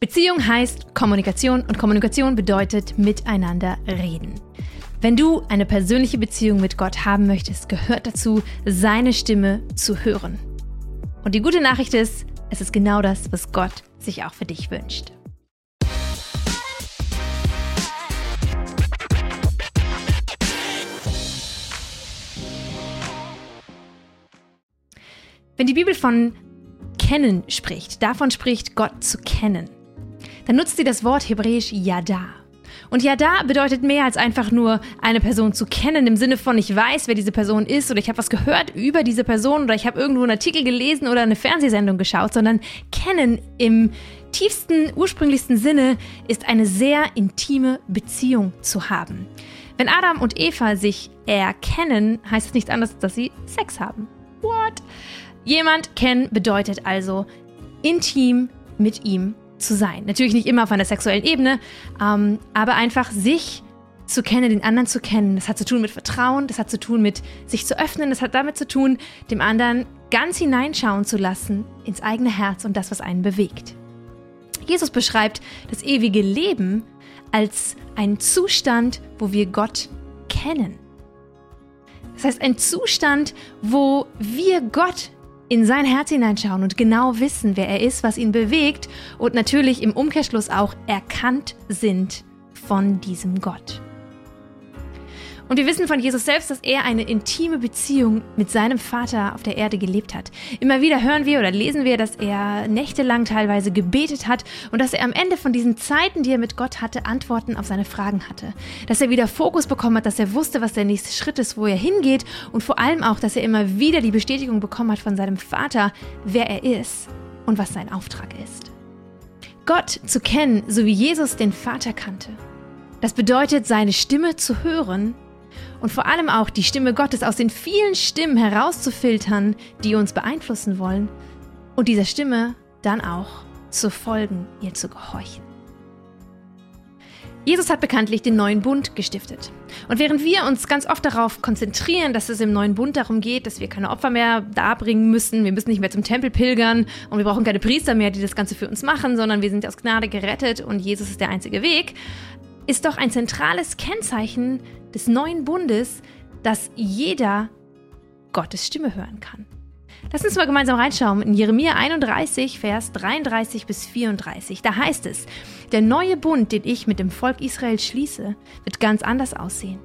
Beziehung heißt Kommunikation und Kommunikation bedeutet miteinander reden. Wenn du eine persönliche Beziehung mit Gott haben möchtest, gehört dazu, seine Stimme zu hören. Und die gute Nachricht ist, es ist genau das, was Gott sich auch für dich wünscht. Wenn die Bibel von kennen spricht, davon spricht Gott zu kennen, dann nutzt sie das Wort hebräisch Yada. Und Yada bedeutet mehr als einfach nur eine Person zu kennen, im Sinne von ich weiß, wer diese Person ist oder ich habe was gehört über diese Person oder ich habe irgendwo einen Artikel gelesen oder eine Fernsehsendung geschaut, sondern kennen im tiefsten, ursprünglichsten Sinne ist eine sehr intime Beziehung zu haben. Wenn Adam und Eva sich erkennen, heißt es nichts anderes, dass sie Sex haben. What? Jemand kennen bedeutet also intim mit ihm zu sein. Natürlich nicht immer auf einer sexuellen Ebene, ähm, aber einfach sich zu kennen, den anderen zu kennen. Das hat zu tun mit Vertrauen, das hat zu tun mit sich zu öffnen, das hat damit zu tun, dem anderen ganz hineinschauen zu lassen ins eigene Herz und das, was einen bewegt. Jesus beschreibt das ewige Leben als einen Zustand, wo wir Gott kennen. Das heißt, ein Zustand, wo wir Gott in sein Herz hineinschauen und genau wissen, wer er ist, was ihn bewegt und natürlich im Umkehrschluss auch erkannt sind von diesem Gott. Und wir wissen von Jesus selbst, dass er eine intime Beziehung mit seinem Vater auf der Erde gelebt hat. Immer wieder hören wir oder lesen wir, dass er nächtelang teilweise gebetet hat und dass er am Ende von diesen Zeiten, die er mit Gott hatte, Antworten auf seine Fragen hatte. Dass er wieder Fokus bekommen hat, dass er wusste, was der nächste Schritt ist, wo er hingeht und vor allem auch, dass er immer wieder die Bestätigung bekommen hat von seinem Vater, wer er ist und was sein Auftrag ist. Gott zu kennen, so wie Jesus den Vater kannte. Das bedeutet, seine Stimme zu hören und vor allem auch die Stimme Gottes aus den vielen Stimmen herauszufiltern, die uns beeinflussen wollen und dieser Stimme dann auch zu folgen, ihr zu gehorchen. Jesus hat bekanntlich den neuen Bund gestiftet. Und während wir uns ganz oft darauf konzentrieren, dass es im neuen Bund darum geht, dass wir keine Opfer mehr darbringen müssen, wir müssen nicht mehr zum Tempel pilgern und wir brauchen keine Priester mehr, die das Ganze für uns machen, sondern wir sind aus Gnade gerettet und Jesus ist der einzige Weg, ist doch ein zentrales Kennzeichen des neuen Bundes, dass jeder Gottes Stimme hören kann. Lass uns mal gemeinsam reinschauen in Jeremia 31, Vers 33 bis 34. Da heißt es, der neue Bund, den ich mit dem Volk Israel schließe, wird ganz anders aussehen.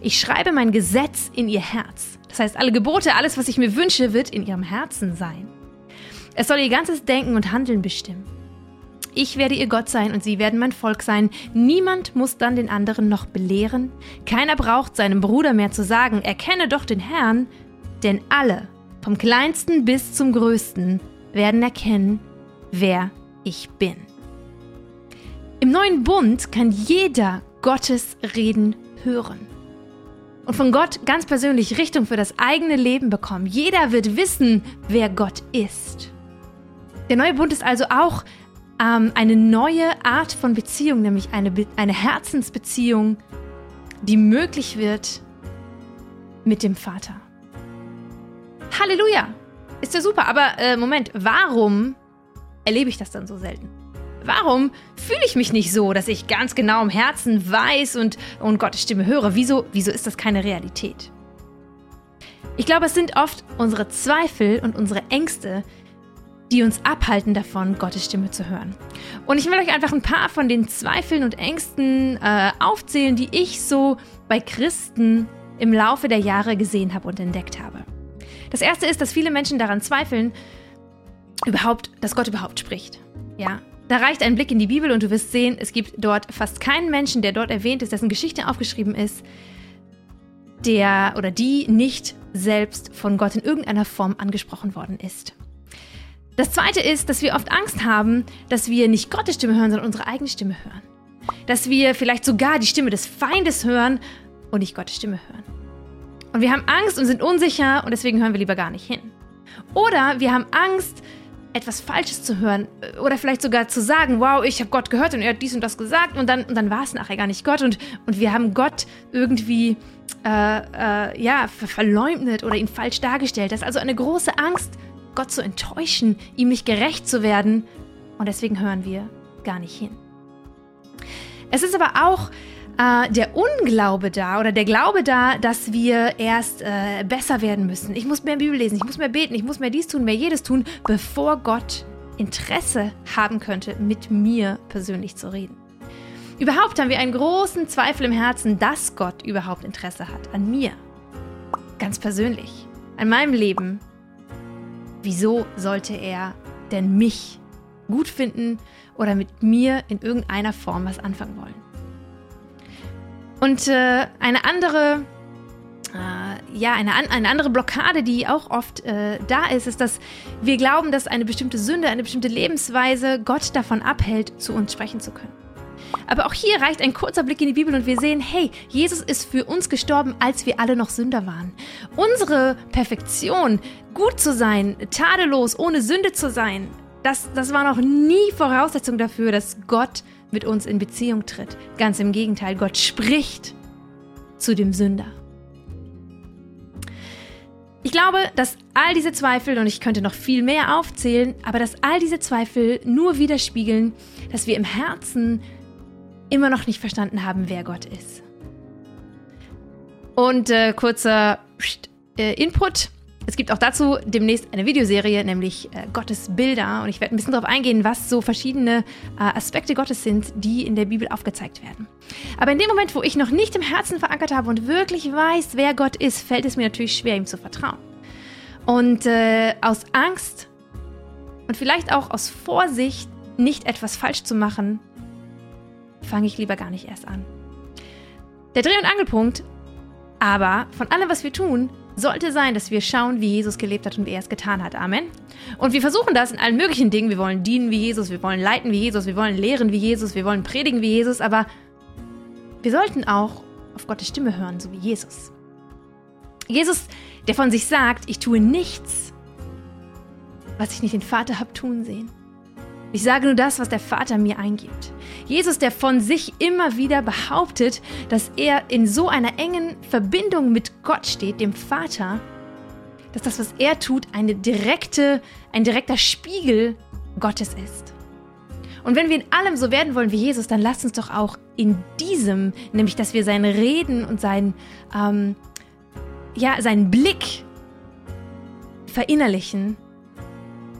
Ich schreibe mein Gesetz in ihr Herz. Das heißt, alle Gebote, alles, was ich mir wünsche, wird in ihrem Herzen sein. Es soll ihr ganzes Denken und Handeln bestimmen. Ich werde ihr Gott sein und sie werden mein Volk sein. Niemand muss dann den anderen noch belehren. Keiner braucht seinem Bruder mehr zu sagen, erkenne doch den Herrn, denn alle, vom kleinsten bis zum größten, werden erkennen, wer ich bin. Im neuen Bund kann jeder Gottes Reden hören und von Gott ganz persönlich Richtung für das eigene Leben bekommen. Jeder wird wissen, wer Gott ist. Der neue Bund ist also auch ähm, eine neue Art von Beziehung, nämlich eine, Be eine Herzensbeziehung, die möglich wird mit dem Vater. Halleluja! Ist ja super, aber äh, Moment, warum erlebe ich das dann so selten? Warum fühle ich mich nicht so, dass ich ganz genau im Herzen weiß und, und Gottes Stimme höre? Wieso, wieso ist das keine Realität? Ich glaube, es sind oft unsere Zweifel und unsere Ängste, die uns abhalten davon, Gottes Stimme zu hören. Und ich will euch einfach ein paar von den Zweifeln und Ängsten äh, aufzählen, die ich so bei Christen im Laufe der Jahre gesehen habe und entdeckt habe. Das erste ist, dass viele Menschen daran zweifeln, überhaupt, dass Gott überhaupt spricht. Ja, da reicht ein Blick in die Bibel und du wirst sehen, es gibt dort fast keinen Menschen, der dort erwähnt ist, dessen Geschichte aufgeschrieben ist, der oder die nicht selbst von Gott in irgendeiner Form angesprochen worden ist. Das zweite ist, dass wir oft Angst haben, dass wir nicht Gottes Stimme hören, sondern unsere eigene Stimme hören. Dass wir vielleicht sogar die Stimme des Feindes hören und nicht Gottes Stimme hören. Und wir haben Angst und sind unsicher und deswegen hören wir lieber gar nicht hin. Oder wir haben Angst, etwas Falsches zu hören oder vielleicht sogar zu sagen, wow, ich habe Gott gehört und er hat dies und das gesagt und dann, und dann war es nachher gar nicht Gott und, und wir haben Gott irgendwie äh, äh, ja, verleumdet oder ihn falsch dargestellt. Das ist also eine große Angst Gott zu enttäuschen, ihm nicht gerecht zu werden. Und deswegen hören wir gar nicht hin. Es ist aber auch äh, der Unglaube da oder der Glaube da, dass wir erst äh, besser werden müssen. Ich muss mehr Bibel lesen, ich muss mehr beten, ich muss mehr dies tun, mehr jedes tun, bevor Gott Interesse haben könnte, mit mir persönlich zu reden. Überhaupt haben wir einen großen Zweifel im Herzen, dass Gott überhaupt Interesse hat an mir. Ganz persönlich, an meinem Leben. Wieso sollte er denn mich gut finden oder mit mir in irgendeiner Form was anfangen wollen? Und äh, eine andere äh, ja, eine, eine andere Blockade, die auch oft äh, da ist, ist, dass wir glauben, dass eine bestimmte Sünde, eine bestimmte Lebensweise Gott davon abhält, zu uns sprechen zu können. Aber auch hier reicht ein kurzer Blick in die Bibel und wir sehen, hey, Jesus ist für uns gestorben, als wir alle noch Sünder waren. Unsere Perfektion, gut zu sein, tadellos, ohne Sünde zu sein, das, das war noch nie Voraussetzung dafür, dass Gott mit uns in Beziehung tritt. Ganz im Gegenteil, Gott spricht zu dem Sünder. Ich glaube, dass all diese Zweifel, und ich könnte noch viel mehr aufzählen, aber dass all diese Zweifel nur widerspiegeln, dass wir im Herzen immer noch nicht verstanden haben, wer Gott ist. Und äh, kurzer äh, Input. Es gibt auch dazu demnächst eine Videoserie, nämlich äh, Gottes Bilder. Und ich werde ein bisschen darauf eingehen, was so verschiedene äh, Aspekte Gottes sind, die in der Bibel aufgezeigt werden. Aber in dem Moment, wo ich noch nicht im Herzen verankert habe und wirklich weiß, wer Gott ist, fällt es mir natürlich schwer, ihm zu vertrauen. Und äh, aus Angst und vielleicht auch aus Vorsicht, nicht etwas falsch zu machen, fange ich lieber gar nicht erst an. Der Dreh- und Angelpunkt aber von allem, was wir tun, sollte sein, dass wir schauen, wie Jesus gelebt hat und wie er es getan hat. Amen. Und wir versuchen das in allen möglichen Dingen. Wir wollen dienen wie Jesus, wir wollen leiten wie Jesus, wir wollen lehren wie Jesus, wir wollen predigen wie Jesus, aber wir sollten auch auf Gottes Stimme hören, so wie Jesus. Jesus, der von sich sagt, ich tue nichts, was ich nicht den Vater habe tun sehen. Ich sage nur das, was der Vater mir eingibt. Jesus, der von sich immer wieder behauptet, dass er in so einer engen Verbindung mit Gott steht, dem Vater, dass das, was er tut, eine direkte, ein direkter Spiegel Gottes ist. Und wenn wir in allem so werden wollen wie Jesus, dann lasst uns doch auch in diesem, nämlich dass wir sein Reden und sein, ähm, ja, seinen Blick verinnerlichen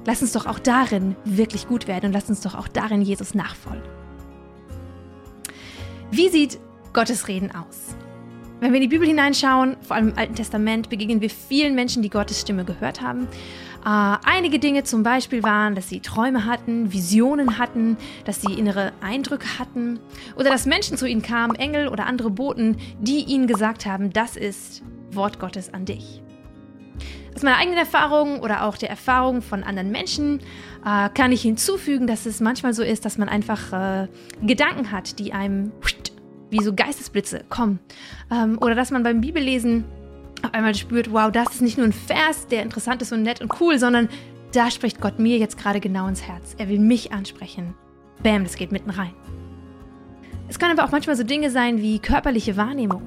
Lass uns doch auch darin wirklich gut werden und lass uns doch auch darin Jesus nachfolgen. Wie sieht Gottes Reden aus? Wenn wir in die Bibel hineinschauen, vor allem im Alten Testament, begegnen wir vielen Menschen, die Gottes Stimme gehört haben. Äh, einige Dinge zum Beispiel waren, dass sie Träume hatten, Visionen hatten, dass sie innere Eindrücke hatten oder dass Menschen zu ihnen kamen, Engel oder andere Boten, die ihnen gesagt haben, das ist Wort Gottes an dich. Aus meiner eigenen Erfahrung oder auch der Erfahrung von anderen Menschen äh, kann ich hinzufügen, dass es manchmal so ist, dass man einfach äh, Gedanken hat, die einem wie so Geistesblitze kommen. Ähm, oder dass man beim Bibellesen auf einmal spürt, wow, das ist nicht nur ein Vers, der interessant ist und nett und cool, sondern da spricht Gott mir jetzt gerade genau ins Herz. Er will mich ansprechen. Bam, das geht mitten rein. Es können aber auch manchmal so Dinge sein wie körperliche Wahrnehmung,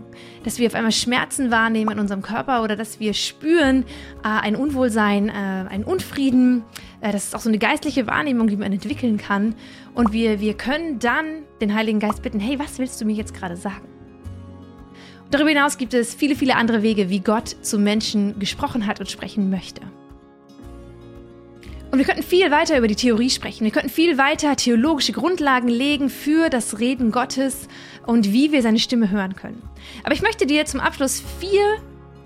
dass wir auf einmal Schmerzen wahrnehmen in unserem Körper oder dass wir spüren äh, ein Unwohlsein, äh, einen Unfrieden. Äh, das ist auch so eine geistliche Wahrnehmung, die man entwickeln kann. Und wir, wir können dann den Heiligen Geist bitten, hey, was willst du mir jetzt gerade sagen? darüber hinaus gibt es viele, viele andere Wege, wie Gott zu Menschen gesprochen hat und sprechen möchte. Und wir könnten viel weiter über die Theorie sprechen. Wir könnten viel weiter theologische Grundlagen legen für das Reden Gottes und wie wir seine Stimme hören können. Aber ich möchte dir zum Abschluss vier,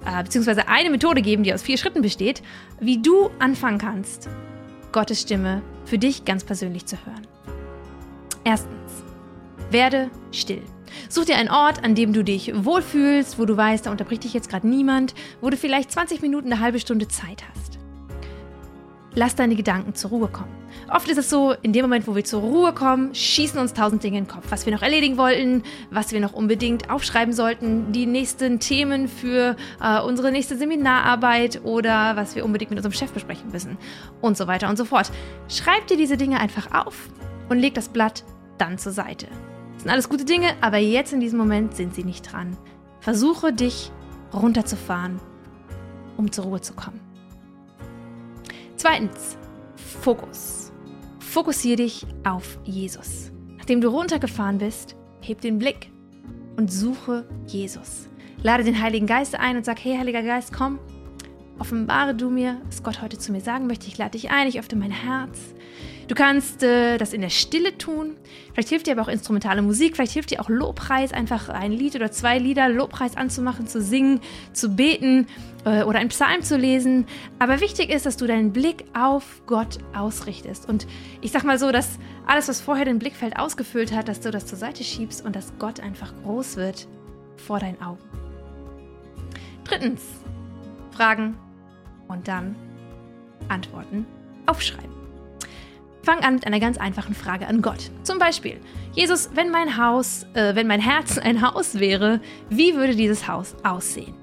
äh, beziehungsweise eine Methode geben, die aus vier Schritten besteht, wie du anfangen kannst, Gottes Stimme für dich ganz persönlich zu hören. Erstens, werde still. Such dir einen Ort, an dem du dich wohlfühlst, wo du weißt, da unterbricht dich jetzt gerade niemand, wo du vielleicht 20 Minuten, eine halbe Stunde Zeit hast lass deine Gedanken zur Ruhe kommen. Oft ist es so, in dem Moment, wo wir zur Ruhe kommen, schießen uns tausend Dinge in den Kopf, was wir noch erledigen wollten, was wir noch unbedingt aufschreiben sollten, die nächsten Themen für äh, unsere nächste Seminararbeit oder was wir unbedingt mit unserem Chef besprechen müssen und so weiter und so fort. Schreib dir diese Dinge einfach auf und leg das Blatt dann zur Seite. Das sind alles gute Dinge, aber jetzt in diesem Moment sind sie nicht dran. Versuche dich runterzufahren, um zur Ruhe zu kommen. Zweitens, Fokus. fokussiere dich auf Jesus. Nachdem du runtergefahren bist, heb den Blick und suche Jesus. Lade den Heiligen Geist ein und sag, hey Heiliger Geist, komm, offenbare du mir, was Gott heute zu mir sagen möchte. Ich lade dich ein, ich öffne mein Herz. Du kannst äh, das in der Stille tun. Vielleicht hilft dir aber auch instrumentale Musik, vielleicht hilft dir auch Lobpreis, einfach ein Lied oder zwei Lieder Lobpreis anzumachen, zu singen, zu beten äh, oder einen Psalm zu lesen. Aber wichtig ist, dass du deinen Blick auf Gott ausrichtest. Und ich sag mal so, dass alles, was vorher den Blickfeld ausgefüllt hat, dass du das zur Seite schiebst und dass Gott einfach groß wird vor deinen Augen. Drittens, Fragen und dann Antworten aufschreiben. Fang an mit einer ganz einfachen Frage an Gott. Zum Beispiel, Jesus, wenn mein Haus, äh, wenn mein Herz ein Haus wäre, wie würde dieses Haus aussehen?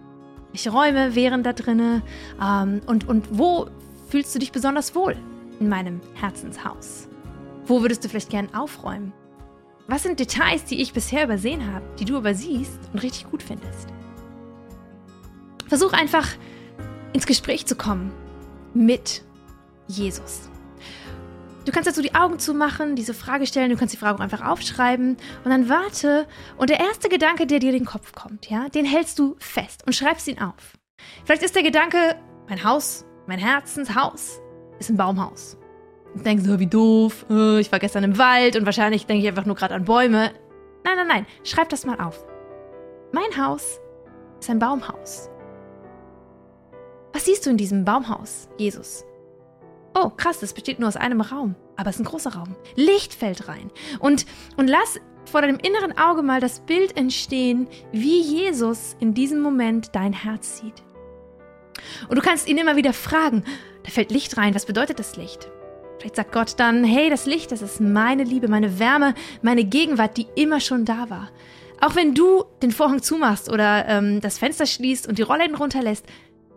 Welche Räume wären da drinne? Ähm, und, und wo fühlst du dich besonders wohl in meinem Herzenshaus? Wo würdest du vielleicht gern aufräumen? Was sind Details, die ich bisher übersehen habe, die du übersiehst und richtig gut findest? Versuch einfach ins Gespräch zu kommen mit Jesus. Du kannst dazu die Augen zumachen, diese Frage stellen, du kannst die Frage einfach aufschreiben und dann warte und der erste Gedanke, der dir in den Kopf kommt, ja, den hältst du fest und schreibst ihn auf. Vielleicht ist der Gedanke, mein Haus, mein Herzenshaus ist ein Baumhaus. Du denkst so, wie doof, äh, ich war gestern im Wald und wahrscheinlich denke ich einfach nur gerade an Bäume. Nein, nein, nein, schreib das mal auf. Mein Haus ist ein Baumhaus. Was siehst du in diesem Baumhaus, Jesus? Oh, krass, das besteht nur aus einem Raum. Aber es ist ein großer Raum. Licht fällt rein. Und, und lass vor deinem inneren Auge mal das Bild entstehen, wie Jesus in diesem Moment dein Herz sieht. Und du kannst ihn immer wieder fragen, da fällt Licht rein, was bedeutet das Licht? Vielleicht sagt Gott dann, hey, das Licht, das ist meine Liebe, meine Wärme, meine Gegenwart, die immer schon da war. Auch wenn du den Vorhang zumachst oder ähm, das Fenster schließt und die Rollläden runterlässt,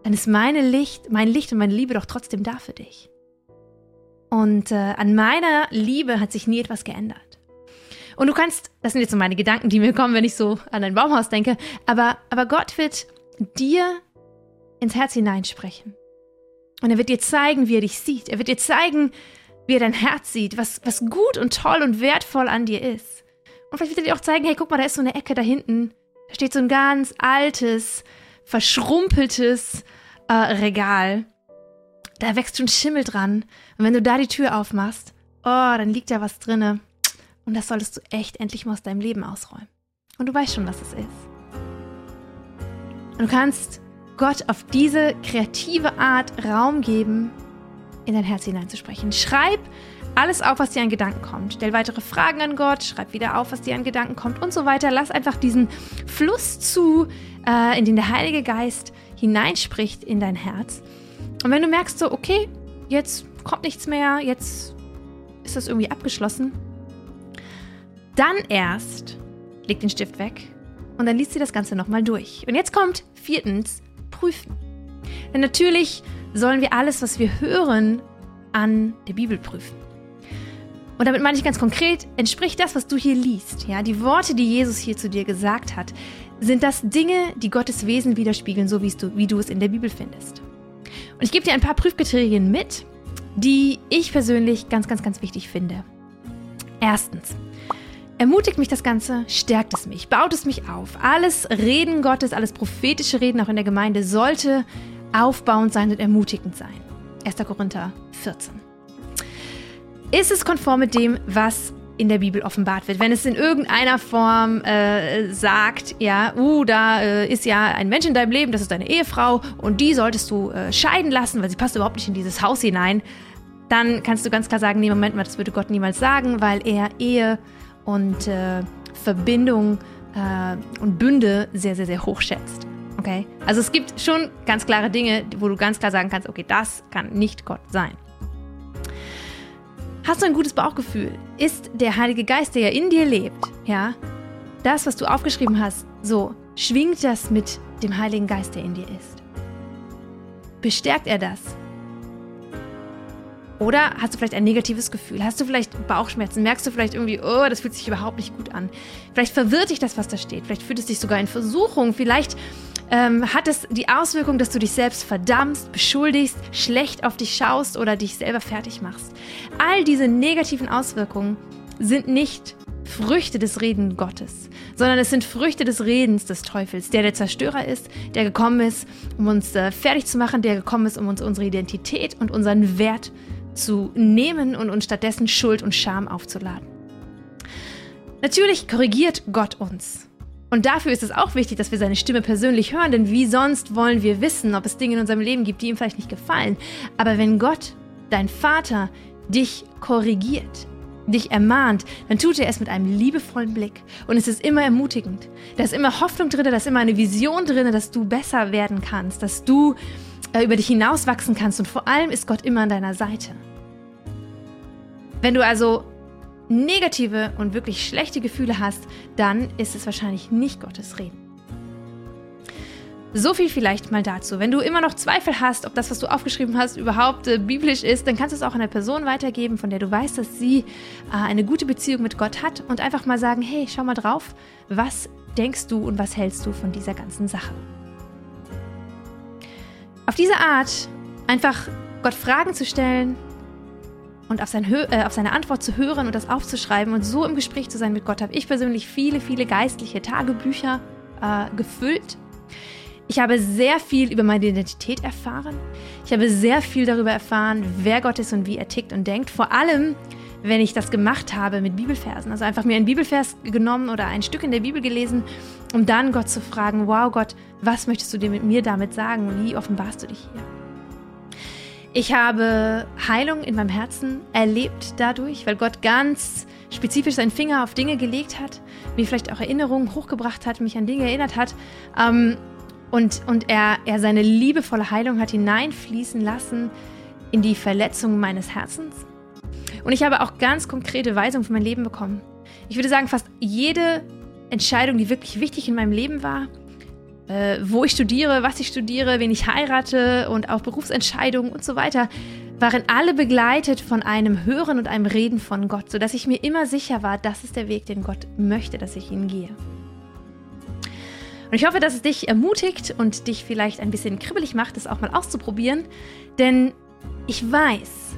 dann ist meine Licht, mein Licht und meine Liebe doch trotzdem da für dich. Und äh, an meiner Liebe hat sich nie etwas geändert. Und du kannst, das sind jetzt so meine Gedanken, die mir kommen, wenn ich so an ein Baumhaus denke, aber, aber Gott wird dir ins Herz hineinsprechen. Und er wird dir zeigen, wie er dich sieht. Er wird dir zeigen, wie er dein Herz sieht, was, was gut und toll und wertvoll an dir ist. Und vielleicht wird er dir auch zeigen, hey, guck mal, da ist so eine Ecke da hinten. Da steht so ein ganz altes, verschrumpeltes äh, Regal. Da wächst schon Schimmel dran. Und wenn du da die Tür aufmachst, oh, dann liegt da was drinne. Und das solltest du echt endlich mal aus deinem Leben ausräumen. Und du weißt schon, was es ist. Und du kannst Gott auf diese kreative Art Raum geben, in dein Herz hineinzusprechen. Schreib alles auf, was dir an Gedanken kommt. Stell weitere Fragen an Gott, schreib wieder auf, was dir an Gedanken kommt und so weiter. Lass einfach diesen Fluss zu, äh, in den der Heilige Geist hineinspricht in dein Herz. Und wenn du merkst so, okay, jetzt kommt nichts mehr, jetzt ist das irgendwie abgeschlossen, dann erst leg den Stift weg und dann liest sie das Ganze nochmal durch. Und jetzt kommt viertens, prüfen. Denn natürlich sollen wir alles, was wir hören, an der Bibel prüfen. Und damit meine ich ganz konkret, entspricht das, was du hier liest, ja, die Worte, die Jesus hier zu dir gesagt hat, sind das Dinge, die Gottes Wesen widerspiegeln, so wie du, wie du es in der Bibel findest. Und ich gebe dir ein paar Prüfkriterien mit, die ich persönlich ganz, ganz, ganz wichtig finde. Erstens, ermutigt mich das Ganze, stärkt es mich, baut es mich auf. Alles Reden Gottes, alles prophetische Reden auch in der Gemeinde sollte aufbauend sein und ermutigend sein. 1. Korinther 14. Ist es konform mit dem, was in der Bibel offenbart wird. Wenn es in irgendeiner Form äh, sagt, ja, uh, da äh, ist ja ein Mensch in deinem Leben, das ist deine Ehefrau und die solltest du äh, scheiden lassen, weil sie passt überhaupt nicht in dieses Haus hinein, dann kannst du ganz klar sagen, nee, Moment mal, das würde Gott niemals sagen, weil er Ehe und äh, Verbindung äh, und Bünde sehr, sehr, sehr hoch schätzt. Okay? Also es gibt schon ganz klare Dinge, wo du ganz klar sagen kannst, okay, das kann nicht Gott sein. Hast du ein gutes Bauchgefühl? Ist der Heilige Geist, der ja in dir lebt, ja, das, was du aufgeschrieben hast, so, schwingt das mit dem Heiligen Geist, der in dir ist? Bestärkt er das? Oder hast du vielleicht ein negatives Gefühl? Hast du vielleicht Bauchschmerzen? Merkst du vielleicht irgendwie, oh, das fühlt sich überhaupt nicht gut an? Vielleicht verwirrt dich das, was da steht. Vielleicht fühlt es dich sogar in Versuchung. Vielleicht Ähm, hat es die Auswirkung, dass du dich selbst verdammst, beschuldigst, schlecht auf dich schaust oder dich selber fertig machst? All diese negativen Auswirkungen sind nicht Früchte des Reden Gottes, sondern es sind Früchte des Redens des Teufels, der der Zerstörer ist, der gekommen ist, um uns äh, fertig zu machen, der gekommen ist, um uns unsere Identität und unseren Wert zu nehmen und uns stattdessen Schuld und Scham aufzuladen. Natürlich korrigiert Gott uns. Und dafür ist es auch wichtig, dass wir seine Stimme persönlich hören, denn wie sonst wollen wir wissen, ob es Dinge in unserem Leben gibt, die ihm vielleicht nicht gefallen. Aber wenn Gott, dein Vater, dich korrigiert, dich ermahnt, dann tut er es mit einem liebevollen Blick. Und es ist immer ermutigend. Da ist immer Hoffnung drin, da ist immer eine Vision drin, dass du besser werden kannst, dass du äh, über dich hinauswachsen kannst. Und vor allem ist Gott immer an deiner Seite. Wenn du also negative und wirklich schlechte Gefühle hast, dann ist es wahrscheinlich nicht Gottes Reden. So viel vielleicht mal dazu. Wenn du immer noch Zweifel hast, ob das, was du aufgeschrieben hast, überhaupt äh, biblisch ist, dann kannst du es auch einer Person weitergeben, von der du weißt, dass sie äh, eine gute Beziehung mit Gott hat und einfach mal sagen, hey, schau mal drauf, was denkst du und was hältst du von dieser ganzen Sache? Auf diese Art einfach Gott Fragen zu stellen und auf, sein äh, auf seine Antwort zu hören und das aufzuschreiben und so im Gespräch zu sein mit Gott, habe ich persönlich viele, viele geistliche Tagebücher äh, gefüllt ich habe sehr viel über meine Identität erfahren. Ich habe sehr viel darüber erfahren, wer Gott ist und wie er tickt und denkt. Vor allem, wenn ich das gemacht habe mit Bibelversen. Also einfach mir einen Bibelvers genommen oder ein Stück in der Bibel gelesen, um dann Gott zu fragen, wow Gott, was möchtest du dir mit mir damit sagen? Wie offenbarst du dich hier? Ich habe Heilung in meinem Herzen erlebt dadurch, weil Gott ganz spezifisch seinen Finger auf Dinge gelegt hat, mir vielleicht auch Erinnerungen hochgebracht hat, mich an Dinge erinnert hat. Ähm, und, und er, er seine liebevolle Heilung hat hineinfließen lassen in die Verletzung meines Herzens. Und ich habe auch ganz konkrete Weisungen für mein Leben bekommen. Ich würde sagen, fast jede Entscheidung, die wirklich wichtig in meinem Leben war, äh, wo ich studiere, was ich studiere, wen ich heirate und auch Berufsentscheidungen und so weiter, waren alle begleitet von einem Hören und einem Reden von Gott, sodass ich mir immer sicher war, das ist der Weg, den Gott möchte, dass ich ihn gehe. Und ich hoffe, dass es dich ermutigt und dich vielleicht ein bisschen kribbelig macht, das auch mal auszuprobieren. Denn ich weiß,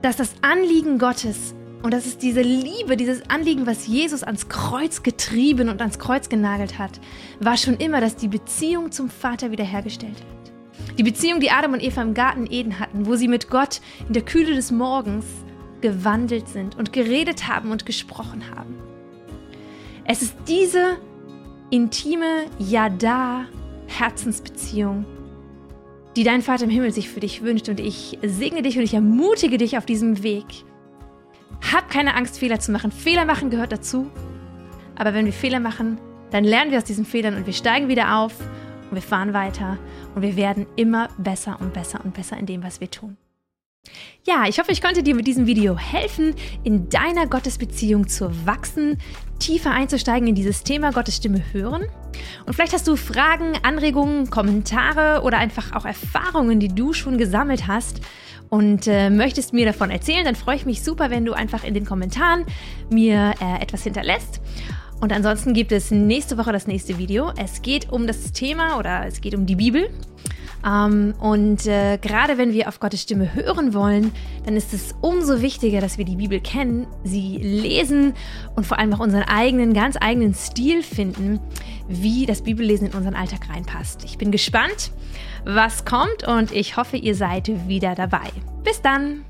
dass das Anliegen Gottes und das ist diese Liebe, dieses Anliegen, was Jesus ans Kreuz getrieben und ans Kreuz genagelt hat, war schon immer, dass die Beziehung zum Vater wiederhergestellt wird. Die Beziehung, die Adam und Eva im Garten Eden hatten, wo sie mit Gott in der Kühle des Morgens gewandelt sind und geredet haben und gesprochen haben. Es ist diese intime Ja-Da-Herzensbeziehung, die dein Vater im Himmel sich für dich wünscht. Und ich segne dich und ich ermutige dich auf diesem Weg. Hab keine Angst, Fehler zu machen. Fehler machen gehört dazu. Aber wenn wir Fehler machen, dann lernen wir aus diesen Fehlern und wir steigen wieder auf und wir fahren weiter und wir werden immer besser und besser und besser in dem, was wir tun. Ja, ich hoffe, ich konnte dir mit diesem Video helfen, in deiner Gottesbeziehung zu wachsen, tiefer einzusteigen in dieses Thema Gottes Stimme hören. Und vielleicht hast du Fragen, Anregungen, Kommentare oder einfach auch Erfahrungen, die du schon gesammelt hast und äh, möchtest mir davon erzählen, dann freue ich mich super, wenn du einfach in den Kommentaren mir äh, etwas hinterlässt. Und ansonsten gibt es nächste Woche das nächste Video. Es geht um das Thema oder es geht um die Bibel. Ähm, und äh, gerade wenn wir auf Gottes Stimme hören wollen, dann ist es umso wichtiger, dass wir die Bibel kennen, sie lesen und vor allem auch unseren eigenen, ganz eigenen Stil finden, wie das Bibellesen in unseren Alltag reinpasst. Ich bin gespannt, was kommt und ich hoffe, ihr seid wieder dabei. Bis dann!